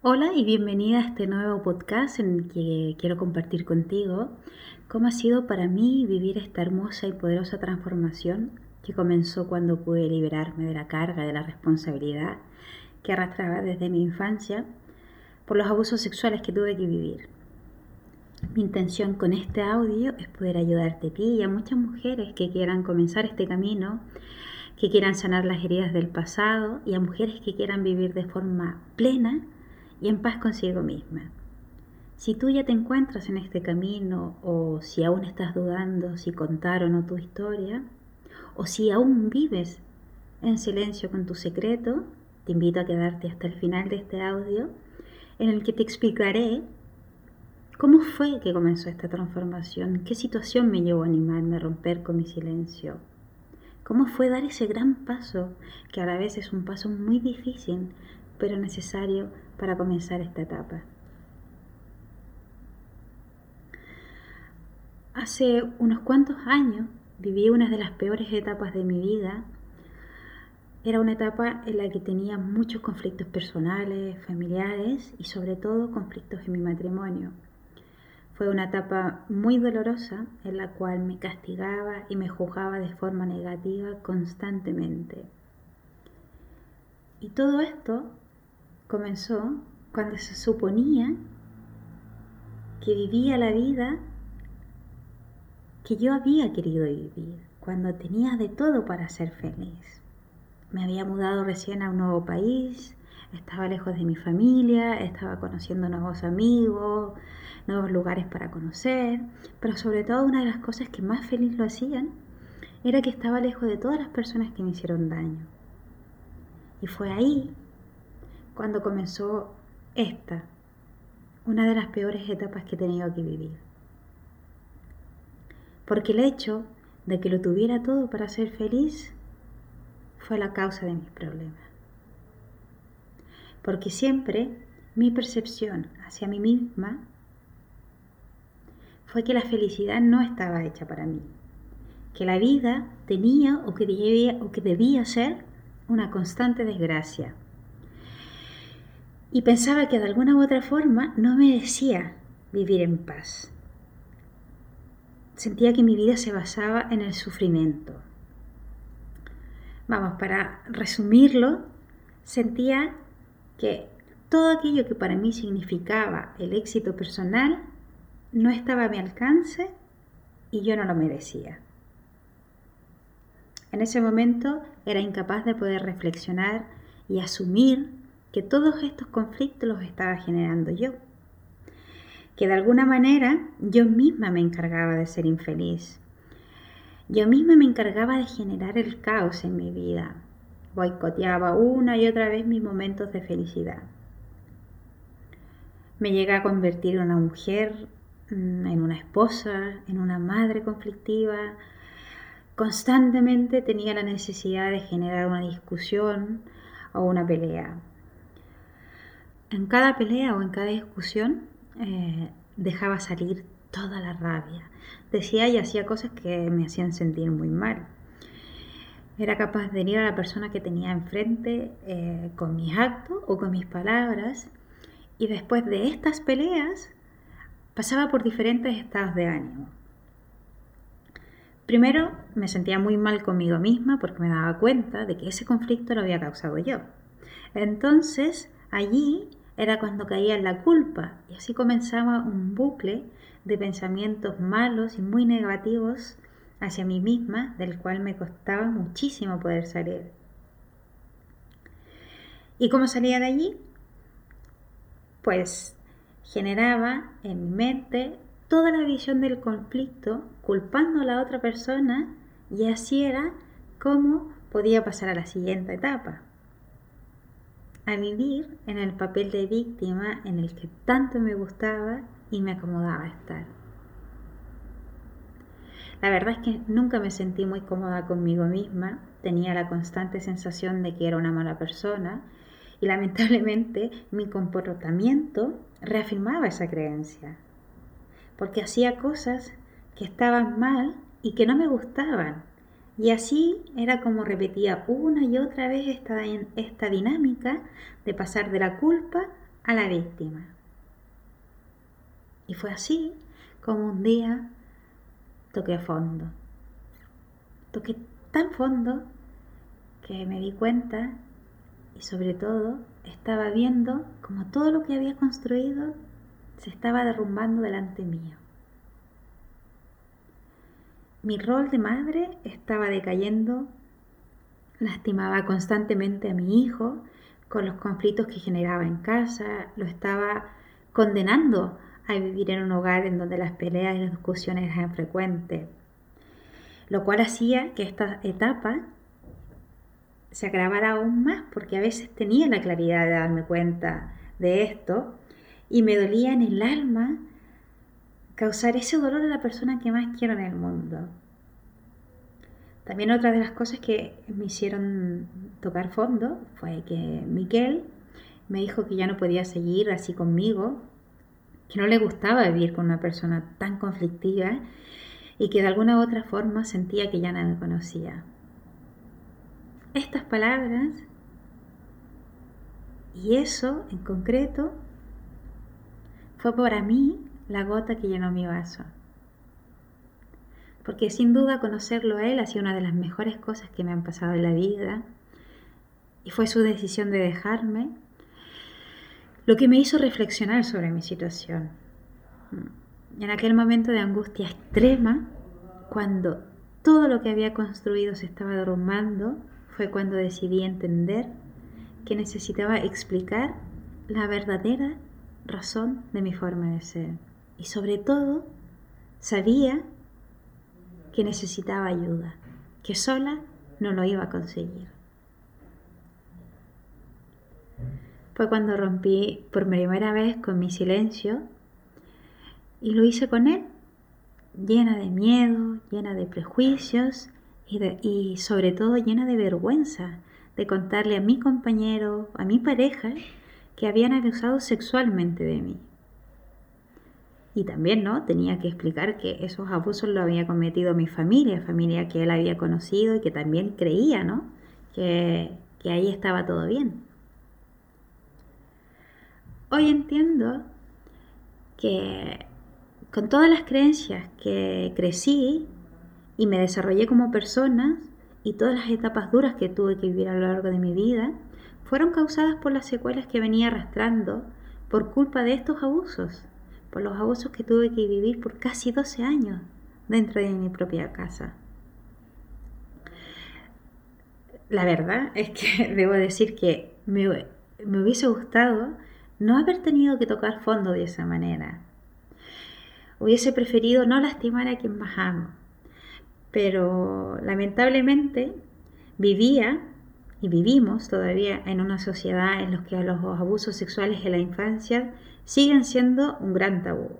Hola y bienvenida a este nuevo podcast en que quiero compartir contigo cómo ha sido para mí vivir esta hermosa y poderosa transformación que comenzó cuando pude liberarme de la carga, de la responsabilidad que arrastraba desde mi infancia por los abusos sexuales que tuve que vivir. Mi intención con este audio es poder ayudarte a ti y a muchas mujeres que quieran comenzar este camino, que quieran sanar las heridas del pasado y a mujeres que quieran vivir de forma plena y en paz consigo misma. Si tú ya te encuentras en este camino o si aún estás dudando si contar o no tu historia, o si aún vives en silencio con tu secreto, te invito a quedarte hasta el final de este audio en el que te explicaré cómo fue que comenzó esta transformación, qué situación me llevó a animarme a romper con mi silencio, cómo fue dar ese gran paso, que a la vez es un paso muy difícil, pero necesario para comenzar esta etapa. Hace unos cuantos años viví una de las peores etapas de mi vida. Era una etapa en la que tenía muchos conflictos personales, familiares y sobre todo conflictos en mi matrimonio. Fue una etapa muy dolorosa en la cual me castigaba y me juzgaba de forma negativa constantemente. Y todo esto comenzó cuando se suponía que vivía la vida que yo había querido vivir, cuando tenía de todo para ser feliz. Me había mudado recién a un nuevo país, estaba lejos de mi familia, estaba conociendo nuevos amigos, nuevos lugares para conocer, pero sobre todo una de las cosas que más feliz lo hacían era que estaba lejos de todas las personas que me hicieron daño. Y fue ahí cuando comenzó esta, una de las peores etapas que he tenido que vivir. Porque el hecho de que lo tuviera todo para ser feliz fue la causa de mis problemas. Porque siempre mi percepción hacia mí misma fue que la felicidad no estaba hecha para mí, que la vida tenía o que debía, o que debía ser una constante desgracia y pensaba que de alguna u otra forma no merecía vivir en paz. Sentía que mi vida se basaba en el sufrimiento. Vamos, para resumirlo, sentía que todo aquello que para mí significaba el éxito personal no estaba a mi alcance y yo no lo merecía. En ese momento era incapaz de poder reflexionar y asumir que todos estos conflictos los estaba generando yo. Que de alguna manera yo misma me encargaba de ser infeliz. Yo misma me encargaba de generar el caos en mi vida. Boicoteaba una y otra vez mis momentos de felicidad. Me llegué a convertir en una mujer, mm, en una esposa, en una madre conflictiva. Constantemente tenía la necesidad de generar una discusión o una pelea en cada pelea o en cada discusión eh, dejaba salir toda la rabia. Decía y hacía cosas que me hacían sentir muy mal. Era capaz de herir a la persona que tenía enfrente eh, con mis actos o con mis palabras. Y después de estas peleas pasaba por diferentes estados de ánimo. Primero me sentía muy mal conmigo misma porque me daba cuenta de que ese conflicto lo había causado yo. Entonces allí era cuando caía en la culpa y así comenzaba un bucle de pensamientos malos y muy negativos hacia mí misma, del cual me costaba muchísimo poder salir. ¿Y cómo salía de allí? Pues generaba en mi mente toda la visión del conflicto, culpando a la otra persona y así era como podía pasar a la siguiente etapa a vivir en el papel de víctima en el que tanto me gustaba y me acomodaba estar. La verdad es que nunca me sentí muy cómoda conmigo misma, tenía la constante sensación de que era una mala persona. Y lamentablemente mi comportamiento reafirmaba esa creencia, porque hacía cosas que estaban mal y que no me gustaban. Y así era como repetía una y otra vez esta, esta dinámica de pasar de la culpa a la víctima. Y fue así como un día toqué fondo. Toqué tan fondo que me di cuenta y sobre todo estaba viendo como todo lo que había construido se estaba derrumbando delante mío. Mi rol de madre estaba decayendo, lastimaba constantemente a mi hijo con los conflictos que generaba en casa, lo estaba condenando a vivir en un hogar en donde las peleas y las discusiones eran frecuentes, lo cual hacía que esta etapa se agravara aún más porque a veces tenía la claridad de darme cuenta de esto y me dolía en el alma causar ese dolor a la persona que más quiero en el mundo. También otra de las cosas que me hicieron tocar fondo fue que Miquel me dijo que ya no podía seguir así conmigo, que no le gustaba vivir con una persona tan conflictiva y que de alguna u otra forma sentía que ya no conocía. Estas palabras y eso en concreto fue para mí la gota que llenó mi vaso. Porque sin duda conocerlo a él ha sido una de las mejores cosas que me han pasado en la vida. Y fue su decisión de dejarme lo que me hizo reflexionar sobre mi situación. En aquel momento de angustia extrema, cuando todo lo que había construido se estaba derrumbando, fue cuando decidí entender que necesitaba explicar la verdadera razón de mi forma de ser. Y sobre todo, sabía que necesitaba ayuda, que sola no lo iba a conseguir. Fue cuando rompí por primera vez con mi silencio y lo hice con él, llena de miedo, llena de prejuicios y, y sobre todo llena de vergüenza de contarle a mi compañero, a mi pareja, que habían abusado sexualmente de mí. Y también, ¿no? Tenía que explicar que esos abusos lo había cometido mi familia, familia que él había conocido y que también creía, ¿no? Que, que ahí estaba todo bien. Hoy entiendo que con todas las creencias que crecí y me desarrollé como persona y todas las etapas duras que tuve que vivir a lo largo de mi vida, fueron causadas por las secuelas que venía arrastrando por culpa de estos abusos, por los abusos que tuve que vivir por casi 12 años dentro de mi propia casa. La verdad es que debo decir que me, me hubiese gustado no haber tenido que tocar fondo de esa manera. Hubiese preferido no lastimar a quien más amo. Pero lamentablemente vivía y vivimos todavía en una sociedad en la que los abusos sexuales en la infancia siguen siendo un gran tabú.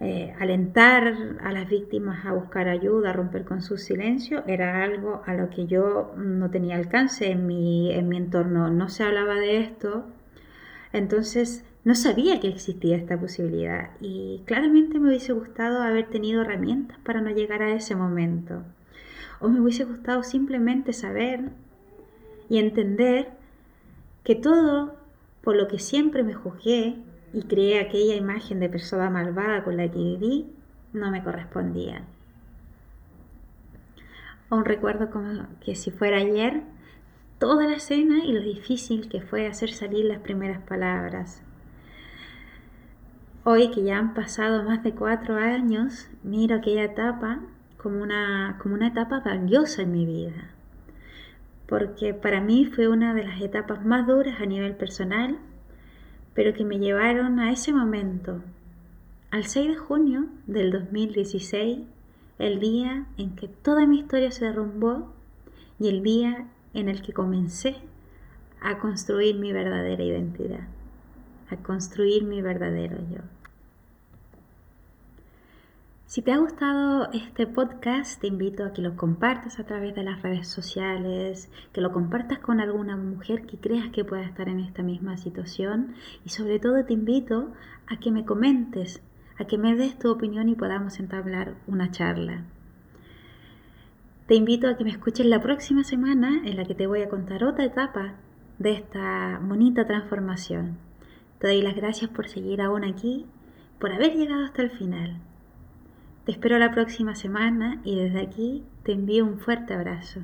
Eh, alentar a las víctimas a buscar ayuda, a romper con su silencio, era algo a lo que yo no tenía alcance en mi, en mi entorno. No se hablaba de esto, entonces no sabía que existía esta posibilidad y claramente me hubiese gustado haber tenido herramientas para no llegar a ese momento o me hubiese gustado simplemente saber y entender que todo por lo que siempre me juzgué y creé aquella imagen de persona malvada con la que viví, no me correspondía. Aún recuerdo como que si fuera ayer, toda la escena y lo difícil que fue hacer salir las primeras palabras. Hoy que ya han pasado más de cuatro años, miro aquella etapa como una, como una etapa valiosa en mi vida, porque para mí fue una de las etapas más duras a nivel personal, pero que me llevaron a ese momento, al 6 de junio del 2016, el día en que toda mi historia se derrumbó y el día en el que comencé a construir mi verdadera identidad, a construir mi verdadero yo. Si te ha gustado este podcast, te invito a que lo compartas a través de las redes sociales, que lo compartas con alguna mujer que creas que pueda estar en esta misma situación y sobre todo te invito a que me comentes, a que me des tu opinión y podamos entablar una charla. Te invito a que me escuches la próxima semana en la que te voy a contar otra etapa de esta bonita transformación. Te doy las gracias por seguir aún aquí, por haber llegado hasta el final. Te espero la próxima semana y desde aquí te envío un fuerte abrazo.